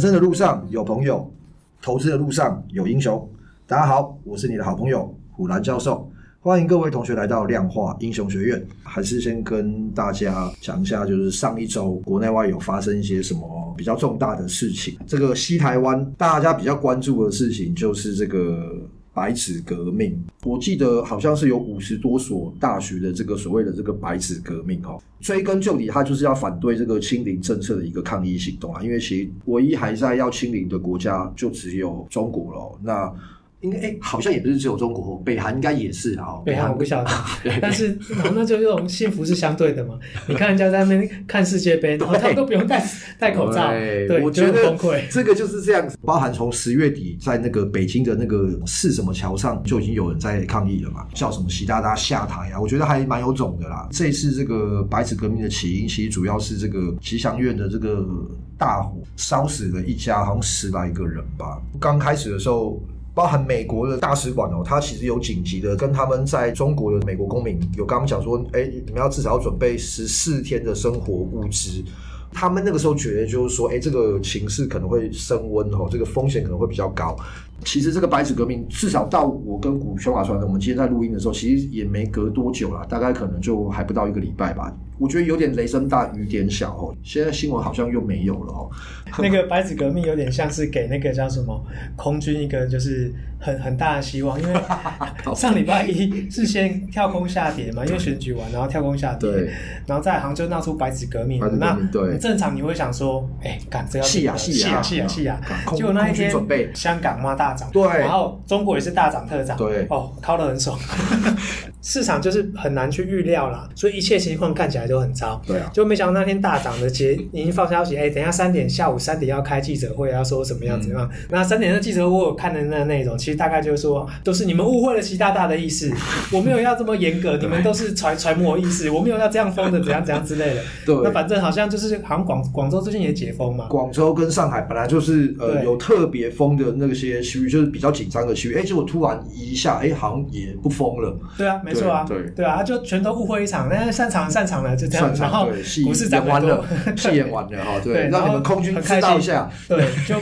人生的路上有朋友，投资的路上有英雄。大家好，我是你的好朋友虎兰教授，欢迎各位同学来到量化英雄学院。还是先跟大家讲一下，就是上一周国内外有发生一些什么比较重大的事情。这个西台湾大家比较关注的事情，就是这个。白纸革命，我记得好像是有五十多所大学的这个所谓的这个白纸革命哦，追根究底，它就是要反对这个清零政策的一个抗议行动啊。因为其实唯一还在要清零的国家就只有中国了。那应该哎，好像也不是只有中国，北韩应该也是啊。北韩我不晓得，但是那就这种幸福是相对的嘛。你看人家在那边看世界杯，然后他们都不用戴戴口罩，对，我觉得崩溃。这个就是这样子，包含从十月底在那个北京的那个是什么桥上就已经有人在抗议了嘛，叫什么习大大下台啊？我觉得还蛮有种的啦。这一次这个白纸革命的起因，其实主要是这个吉祥院的这个大火烧死了一家好像十来个人吧。刚开始的时候。包含美国的大使馆哦，他其实有紧急的跟他们在中国的美国公民有跟他们讲说，哎，你们要至少要准备十四天的生活物资。他们那个时候觉得就是说，哎，这个情势可能会升温哦，这个风险可能会比较高。其实这个白纸革命，至少到我跟古宣华传的，我们今天在录音的时候，其实也没隔多久了，大概可能就还不到一个礼拜吧。我觉得有点雷声大雨点小哦。现在新闻好像又没有了哦。那个白纸革命有点像是给那个叫什么空军一个就是很很大的希望，因为 上礼拜一是先跳空下跌嘛，因为选举完然后跳空下跌，对，然后在杭州闹出白纸革命，那对。正常你会想说，哎，赶这要戏呀戏呀戏呀戏呀，结果那一天香港嘛大涨，对，然后中国也是大涨特涨，对，哦，靠得很爽，市场就是很难去预料啦，所以一切情况看起来都很糟，对啊，就没想到那天大涨的节已经放消息，哎，等一下三点下午三点要开记者会，要说什么样子嘛？嗯、那三点的记者会我看的那内容，其实大概就是说，都是你们误会了习大大的意思，我没有要这么严格，你们都是揣揣摩意思，我没有要这样封的，怎样怎样之类的。对，那反正好像就是好像广广州最近也解封嘛，广州跟上海本来就是呃有特别封的那些区域，就是比较紧张的区域，哎，结果突然一下，哎，好像也不封了。对啊，没错啊，对对啊，就全都误会一场，那擅长擅长了，就这样，然后股市涨完了，戏演完了哈，对，让你们空军知道一下，对，就。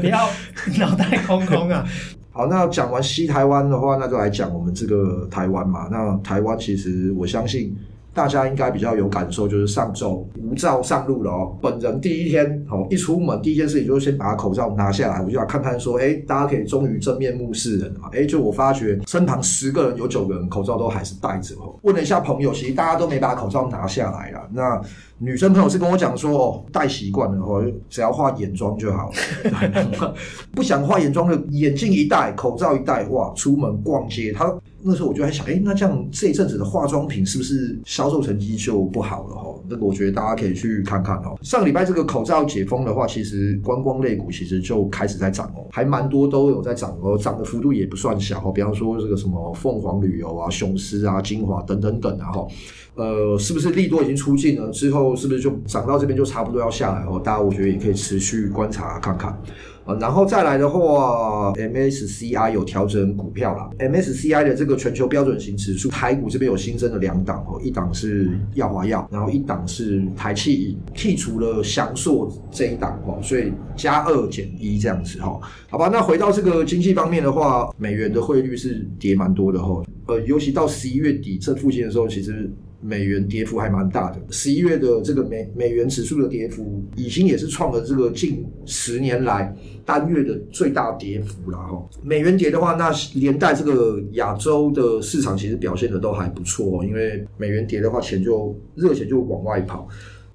不要 脑袋空空啊！好，那讲完西台湾的话，那就来讲我们这个台湾嘛。那台湾其实我相信大家应该比较有感受，就是上周无照上路了哦。本人第一天哦，一出门第一件事情就是先把口罩拿下来，我就想看看说，哎，大家可以终于正面目视人了嘛。哎，就我发觉身旁十个人有九个人口罩都还是戴着哦。问了一下朋友，其实大家都没把口罩拿下来了。那女生朋友是跟我讲说，哦，戴习惯了哦，只要化眼妆就好了。不想化眼妆的，眼镜一戴，口罩一戴，哇，出门逛街，他那时候我就在想，哎，那这样这一阵子的化妆品是不是销售成绩就不好了？哈，那个我觉得大家可以去看看哦。上个礼拜这个口罩解封的话，其实观光类股其实就开始在涨哦，还蛮多都有在涨哦，涨的幅度也不算小哦。比方说这个什么凤凰旅游啊、雄狮啊、晶华等等等啊，哈。呃，是不是利多已经出尽了？之后是不是就涨到这边就差不多要下来哦？大家我觉得也可以持续观察看看。呃，然后再来的话，MSCI 有调整股票啦。MSCI 的这个全球标准型指数，台股这边有新增了两档哦，一档是耀华药，然后一档是台企银，剔除了祥硕这一档哦，所以加二减一这样子哈。好吧，那回到这个经济方面的话，美元的汇率是跌蛮多的哈。呃，尤其到十一月底这附近的时候，其实。美元跌幅还蛮大的，十一月的这个美美元指数的跌幅，已经也是创了这个近十年来单月的最大跌幅了哈。美元跌的话，那连带这个亚洲的市场其实表现的都还不错，因为美元跌的话，钱就热钱就往外跑，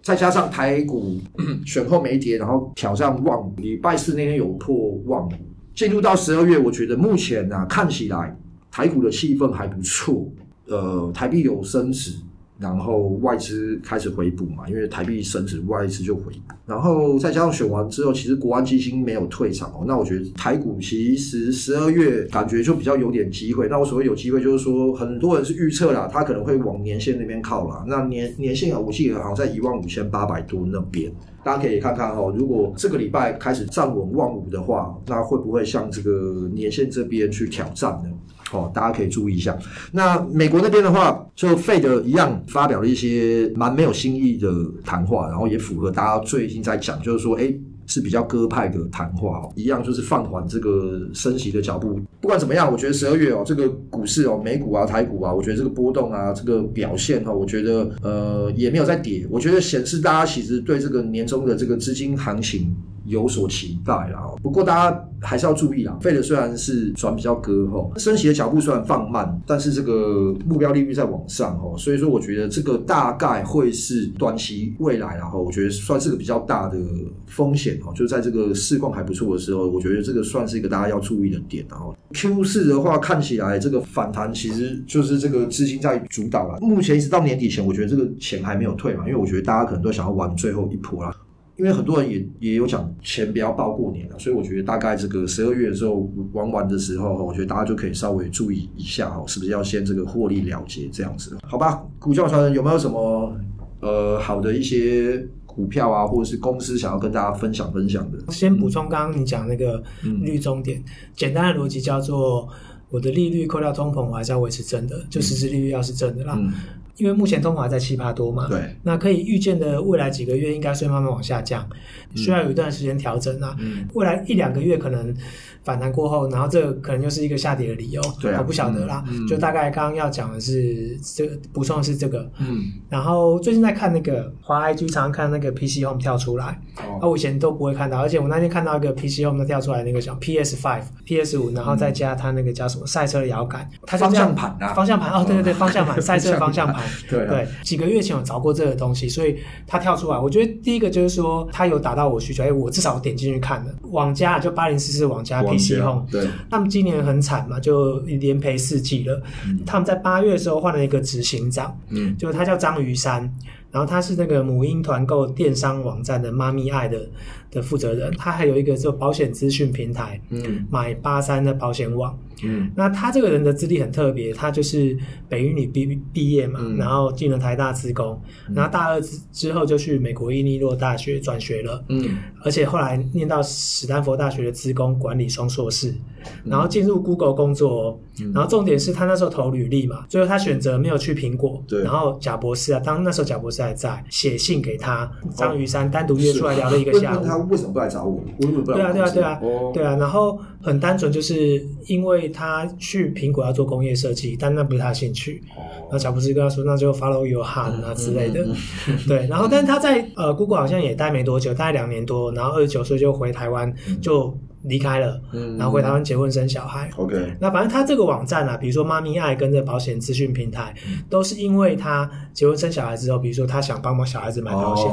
再加上台股 选后没跌，然后挑战万五，礼拜四那天有破万五，进入到十二月，我觉得目前啊看起来台股的气氛还不错，呃，台币有升值。然后外资开始回补嘛，因为台币升值，外资就回补。然后再加上选完之后，其实国安基金没有退场哦。那我觉得台股其实十二月感觉就比较有点机会。那我所谓有机会，就是说很多人是预测啦，他可能会往年线那边靠啦。那年年线啊，我记得好像在一万五千八百多那边，大家可以看看哦。如果这个礼拜开始站稳万五的话，那会不会向这个年线这边去挑战呢？哦，大家可以注意一下。那美国那边的话，就费德一样发表了一些蛮没有新意的谈话，然后也符合大家最近在讲，就是说，哎，是比较鸽派的谈话哦，一样就是放缓这个升息的脚步。不管怎么样，我觉得十二月哦，这个股市哦，美股啊、台股啊，我觉得这个波动啊，这个表现哈，我觉得呃也没有在跌，我觉得显示大家其实对这个年终的这个资金行情。有所期待啦，不过大家还是要注意啊。费的虽然是转比较割吼，升息的脚步虽然放慢，但是这个目标利率在往上吼，所以说我觉得这个大概会是短期未来然后我觉得算是个比较大的风险哦，就在这个市况还不错的时候，我觉得这个算是一个大家要注意的点然后 Q 四的话，看起来这个反弹其实就是这个资金在主导了。目前一直到年底前，我觉得这个钱还没有退嘛，因为我觉得大家可能都想要玩最后一波啦。因为很多人也也有讲钱不要抱过年了，所以我觉得大概这个十二月的时候玩完的时候，我觉得大家就可以稍微注意一下哈，是不是要先这个获利了结这样子？好吧，股教传人有没有什么呃好的一些股票啊，或者是公司想要跟大家分享分享的？先补充刚刚你讲那个率终点，嗯、简单的逻辑叫做我的利率扣掉通膨，我还是要维持正的，就实质利率要是正的啦。嗯因为目前通膨还在七趴多嘛，对，那可以预见的未来几个月应该是会慢慢往下降，需要有一段时间调整啊。嗯、未来一两个月可能反弹过后，然后这个可能又是一个下跌的理由，对啊，我不晓得啦。嗯、就大概刚刚要讲的是这个，补充的是这个。嗯，然后最近在看那个华 IG，常常看那个 PC Home 跳出来，哦，啊、我以前都不会看到，而且我那天看到一个 PC Home 的跳出来那个叫 PS Five、PS 五，然后再加它那个叫什么赛车的摇杆，它方向盘啊，方向盘哦，对对对，方向盘，赛车的方向盘，对、啊、对。几个月前有找过这个东西，所以它跳出来。我觉得第一个就是说，它有达到我需求。哎，我至少点进去看了。网家就八零四四网家 PC Home，对，他们今年很惨嘛，就连赔四季了。嗯、他们在八月的时候换了一个执行长，嗯，就他叫张于山，然后他是那个母婴团购电商网站的妈咪爱的的负责人，他还有一个做保险资讯平台，嗯，买八三的保险网。嗯，那他这个人的资历很特别，他就是北一女毕毕业嘛，嗯、然后进了台大资工，嗯、然后大二之之后就去美国伊利诺大学转学了，嗯，而且后来念到史丹佛大学的资工管理双硕士，嗯、然后进入 Google 工作，嗯、然后重点是他那时候投履历嘛，最后他选择没有去苹果，对，然后贾博士啊，当那时候贾博士还在，写信给他张于山单独约出来聊了一个下午，他为什么不来找我？我不对啊对啊对啊，哦、对啊，然后很单纯就是因为。他去苹果要做工业设计，但那不是他兴趣。然后贾博士跟他说：“那就 follow your heart 啊之类的。” 对，然后但是他在呃 Google 好像也待没多久，大概两年多，然后二十九岁就回台湾就。离开了，嗯然后回台湾结婚生小孩。OK，那反正他这个网站啊，比如说妈咪爱跟这保险资讯平台，都是因为他结婚生小孩之后，比如说他想帮忙小孩子买保险，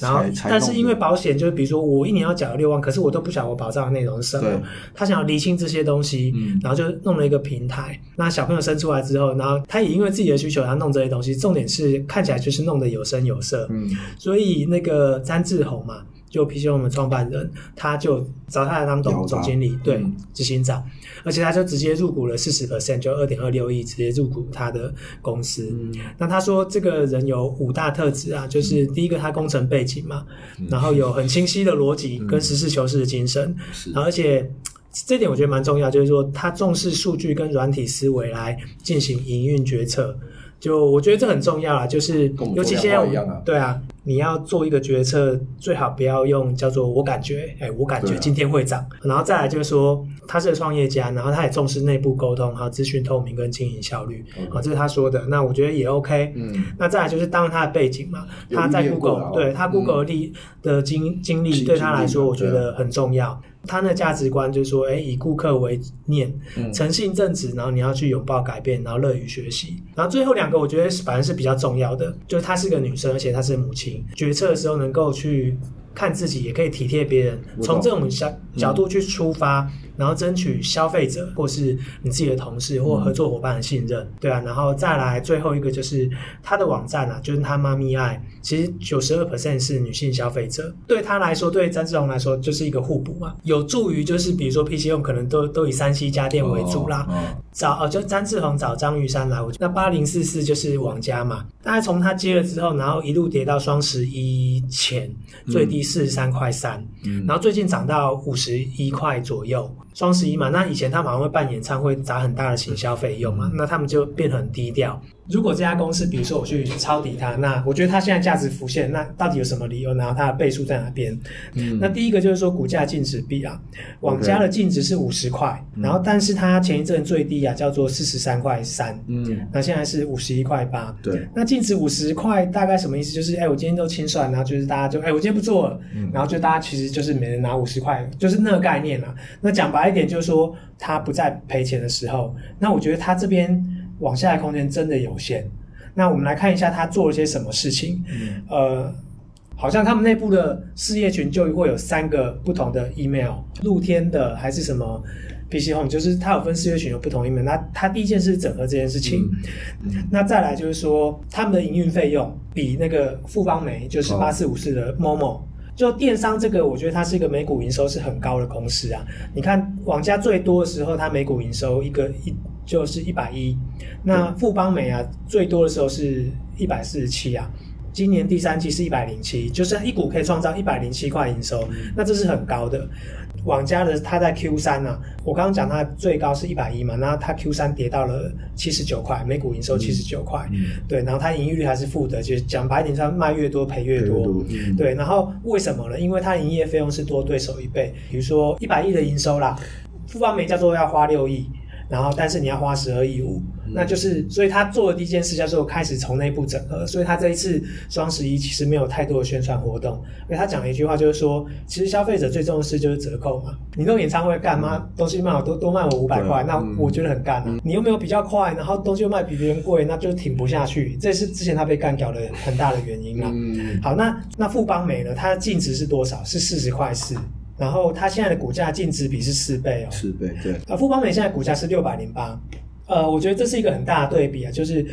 然后但是因为保险就是比如说我一年要缴六万，可是我都不晓得我保障的内容是什么，他想要厘清这些东西，然后就弄了一个平台。那小朋友生出来之后，然后他也因为自己的需求，他弄这些东西，重点是看起来就是弄得有声有色。嗯，所以那个詹志宏嘛。就 PC Home 的创办人，他就找他来当总总经理，对，执行长，而且他就直接入股了四十 percent，就二点二六亿，直接入股他的公司。嗯、那他说这个人有五大特质啊，就是第一个他工程背景嘛，嗯、然后有很清晰的逻辑跟实事求是的精神，嗯、然后而且这点我觉得蛮重要，就是说他重视数据跟软体思维来进行营运决策。就我觉得这很重要啊，就是尤其现在我们对啊，你要做一个决策，最好不要用叫做我感觉，哎，我感觉今天会涨，然后再来就是说他是个创业家，然后他也重视内部沟通，还有资讯透明跟经营效率，好，这是他说的，那我觉得也 OK。嗯，那再来就是当他的背景嘛，他在 Google，对他 Google 的的经经历对他来说，我觉得很重要。他的价值观就是说，哎，以顾客为念，诚信正直，然后你要去拥抱改变，然后乐于学习。然后最后两个，我觉得反正是比较重要的，就是她是个女生，而且她是母亲，决策的时候能够去。看自己也可以体贴别人，从这种角角度去出发，嗯、然后争取消费者或是你自己的同事或合作伙伴的信任，嗯、对啊，然后再来最后一个就是他的网站啊，就是他妈咪爱，其实九十二 percent 是女性消费者，对他来说，对詹志宏来说就是一个互补嘛，有助于就是比如说 PC Home 可能都都以三 C 家电为主啦，哦。哦、找哦就詹志宏找张玉山来，我那八零四四就是网家嘛，大概从他接了之后，然后一路跌到双十一前最低、嗯。四十三块三，然后最近涨到五十十一块左右。双十一嘛，那以前他们好像会办演唱会，砸很大的行销费用嘛，那他们就变得很低调。如果这家公司，比如说我去抄底它，那我觉得它现在价值浮现，那到底有什么理由？然后它的倍数在哪边？嗯，那第一个就是说股价净值比啊，网家的净值是五十块，然后但是它前一阵最低啊叫做四十三块三，嗯，那现在是五十一块八，对，那净值五十块大概什么意思？就是哎，我今天都清算，然后就是大家就哎，我今天不做了，然后就大家其实就是每人拿五十块，就是那个概念啊。那讲白一点就是说，他不再赔钱的时候，那我觉得他这边。往下的空间真的有限。那我们来看一下他做了些什么事情。嗯、呃，好像他们内部的事业群就会有三个不同的 email，露天的还是什么 PC Home，就是他有分事业群有不同 email。那他第一件事整合这件事情。那再来就是说，他们的营运费用比那个富邦媒，就是八四五四的 Momo，就电商这个，我觉得它是一个每股营收是很高的公司啊。你看网家最多的时候，它每股营收一个一。就是一百一，那富邦美啊，最多的时候是一百四十七啊，今年第三季是一百零七，就是一股可以创造一百零七块营收，那这是很高的。网家的它在 Q 三啊，我刚刚讲它最高是一百一嘛，那它 Q 三跌到了七十九块，每股营收七十九块，嗯、对，然后它盈利率还是负的，就是讲白点，它卖越多赔越多，多嗯、对，然后为什么呢？因为它营业费用是多对手一倍，比如说一百亿的营收啦，富邦美叫做要花六亿。然后，但是你要花十二亿五，那就是，所以他做的第一件事叫做开始从内部整合。所以他这一次双十一其实没有太多的宣传活动，因为他讲了一句话，就是说，其实消费者最重视就是折扣嘛。你弄演唱会干嘛？东西卖我多多卖我五百块，那我觉得很干啊。你又没有比较快，然后东西又卖比别人贵，那就挺不下去。这是之前他被干掉的很大的原因啦。好，那那富邦美呢？它的净值是多少？是四十块四。然后它现在的股价净值比是四倍哦，四倍对。啊，富邦美现在股价是六百零八，呃，我觉得这是一个很大的对比啊，就是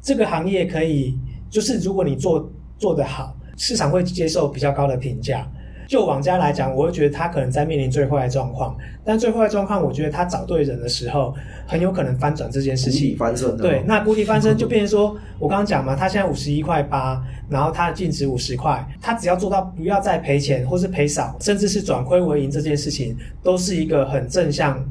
这个行业可以，就是如果你做做得好，市场会接受比较高的评价。就网家来讲，我会觉得他可能在面临最坏的状况，但最坏的状况，我觉得他找对人的时候，很有可能翻转这件事情。翻身。对，那谷底翻身就变成说，我刚刚讲嘛，他现在五十一块八，然后他的净值五十块，他只要做到不要再赔钱，或是赔少，甚至是转亏为盈，这件事情都是一个很正向。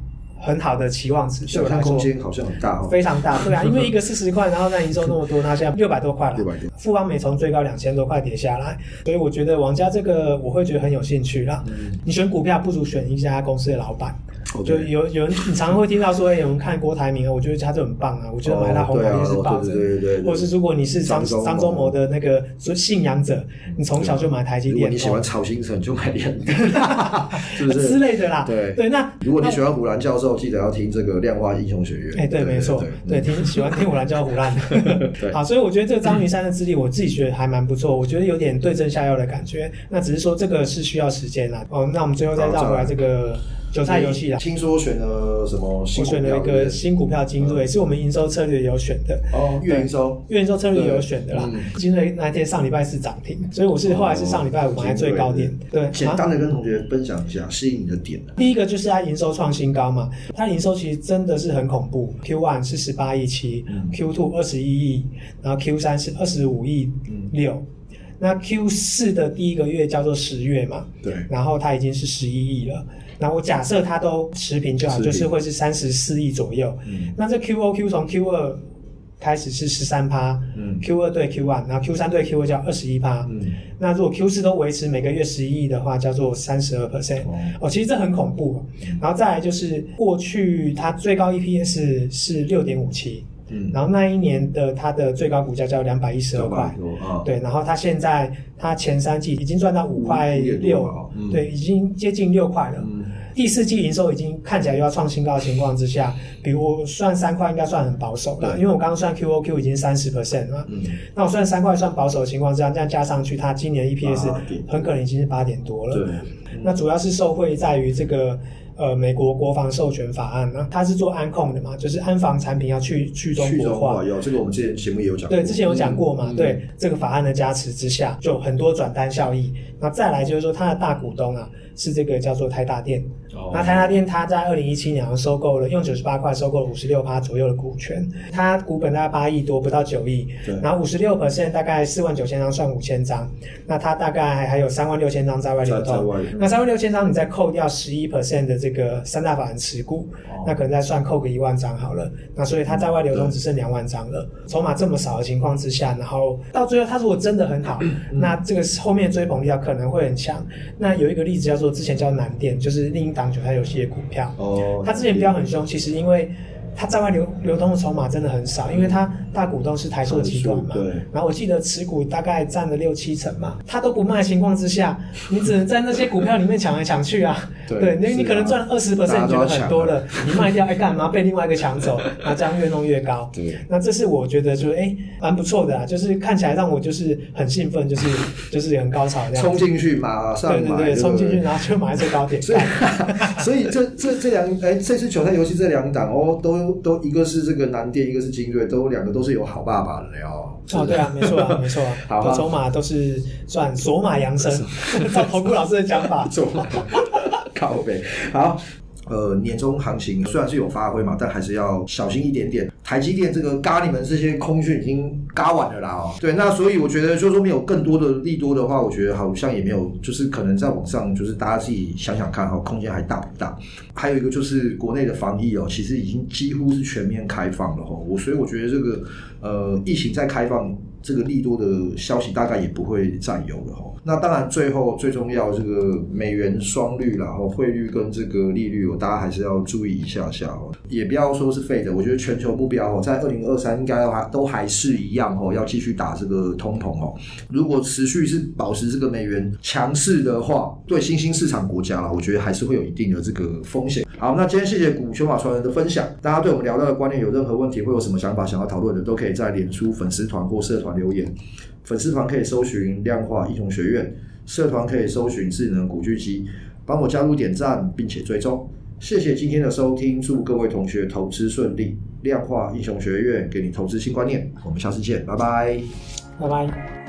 很好的期望值，想象空间好像很大哦，非常大，对啊，因为一个四十块，然后那营收那么多，那现在六百多块了，六百多。富邦美从最高两千多块跌下来，所以我觉得王家这个我会觉得很有兴趣啦。嗯，你选股票不如选一家公司的老板。就有有人，你常常会听到说，有人看郭台铭啊，我觉得他就很棒啊，我觉得买他红海也是保证。对对对。或者是如果你是张张忠谋的那个信仰者，你从小就买台积电。你喜欢炒新城，就买联电，是不是？之类的啦。对对，那如果你喜欢胡兰教授，记得要听这个量化英雄学院。哎，对，没错，对，听喜欢听胡兰教胡兰的。好，所以我觉得这个张云山的资历，我自己觉得还蛮不错，我觉得有点对症下药的感觉。那只是说这个是需要时间啦。哦，那我们最后再绕回来这个。韭菜游戏啦，听说选了什么？我选了一个新股票精锐，是我们营收策略有选的。哦，月营收，月营收策略有选的啦。精锐那天上礼拜四涨停，所以我是后来是上礼拜五买在最高点。对，简单的跟同学分享一下吸引你的点。第一个就是它营收创新高嘛，它营收其实真的是很恐怖。Q one 是十八亿七，Q two 二十一亿，然后 Q 三是二十五亿六。那 Q 四的第一个月叫做十月嘛，对，然后它已经是十一亿了。那我假设它都持平就好，就是会是三十四亿左右。嗯，那这 Q O Q 从 Q 二开始是十三趴，嗯，Q 二对 Q one，然后 Q 三对 Q 二叫二十一趴。嗯，那如果 Q 四都维持每个月十一亿的话，叫做三十二 percent。哦，其实这很恐怖。然后再来就是过去它最高 EPS 是六点五七。嗯，然后那一年的它的最高股价叫两百一十二块，对，然后它现在它前三季已经赚到五块六，对，已经接近六块了。第四季营收已经看起来又要创新高的情况之下，比如我算三块应该算很保守了，因为我刚刚算 QOQ 已经三十 percent 了，嗯，那我算三块算保守的情况之下，这样加上去，它今年 EPS 很可能已经是八点多了。对，那主要是受惠在于这个。呃，美国国防授权法案呢，它是做安控的嘛，就是安防产品要去去中国化。有这个，我们之前节目也有讲过。对，之前有讲过嘛。嗯、对，这个法案的加持之下，就很多转单效益。那再来就是说，它的大股东啊，是这个叫做台大电哦、那台达电它在二零一七年收购了，用九十八块收购了五十六趴左右的股权，它股本大概八亿多，不到九亿。对。然后五十六 percent 大概四万九千张，算五千张。那它大概还有三万六千张在外流通。那三万六千张，你再扣掉十一 percent 的这个三大法人持股，哦、那可能再算扣个一万张好了。那所以它在外流通只剩两万张了。筹码这么少的情况之下，然后到最后它如果真的很好，嗯、那这个后面追捧力道可能会很强。那有一个例子叫做之前叫南电，就是另一档韭菜游戏的股票。哦。它之前飙很凶，其实因为。它在外流流通的筹码真的很少，因为它大股东是台塑集团嘛，对。然后我记得持股大概占了六七成嘛，他都不卖的情况之下，你只能在那些股票里面抢来抢去啊。对，那你可能赚二十 percent 觉得很多了，你卖掉哎干嘛被另外一个抢走？那这样越弄越高。对。那这是我觉得就是哎蛮不错的啊，就是看起来让我就是很兴奋，就是 就是很高潮这样。冲进去马上买。对对对，冲进去然后就买最高点。所以所以这这这两哎这次韭菜游戏这两档哦都。都一个是这个南电，一个是金锐，都两个都是有好爸爸的哦。哦，对啊，没错啊，没错啊。好啊，筹码都是算索马扬升，照头部老师的讲法，走马靠北。好。呃，年终行情虽然是有发挥嘛，但还是要小心一点点。台积电这个嘎你们这些空讯已经嘎完了啦哦。对，那所以我觉得就是说没有更多的利多的话，我觉得好像也没有，就是可能在网上，就是大家自己想想看哈，空间还大不大？还有一个就是国内的防疫哦，其实已经几乎是全面开放了哈。我所以我觉得这个呃，疫情在开放。这个利多的消息大概也不会再有了哈。那当然，最后最重要这个美元双率然后汇率跟这个利率，大家还是要注意一下下哦。也不要说是废的，我觉得全球目标哦，在二零二三应该还都还是一样哦，要继续打这个通膨哦。如果持续是保持这个美元强势的话，对新兴市场国家啦，我觉得还是会有一定的这个风险。好，那今天谢谢股球法传人的分享。大家对我们聊到的观念有任何问题，会有什么想法想要讨论的，都可以在脸书粉丝团或社团留言。粉丝团可以搜寻量化英雄学院，社团可以搜寻智能古巨基，帮我加入点赞并且追踪。谢谢今天的收听，祝各位同学投资顺利。量化英雄学院给你投资新观念，我们下次见，拜拜，拜拜。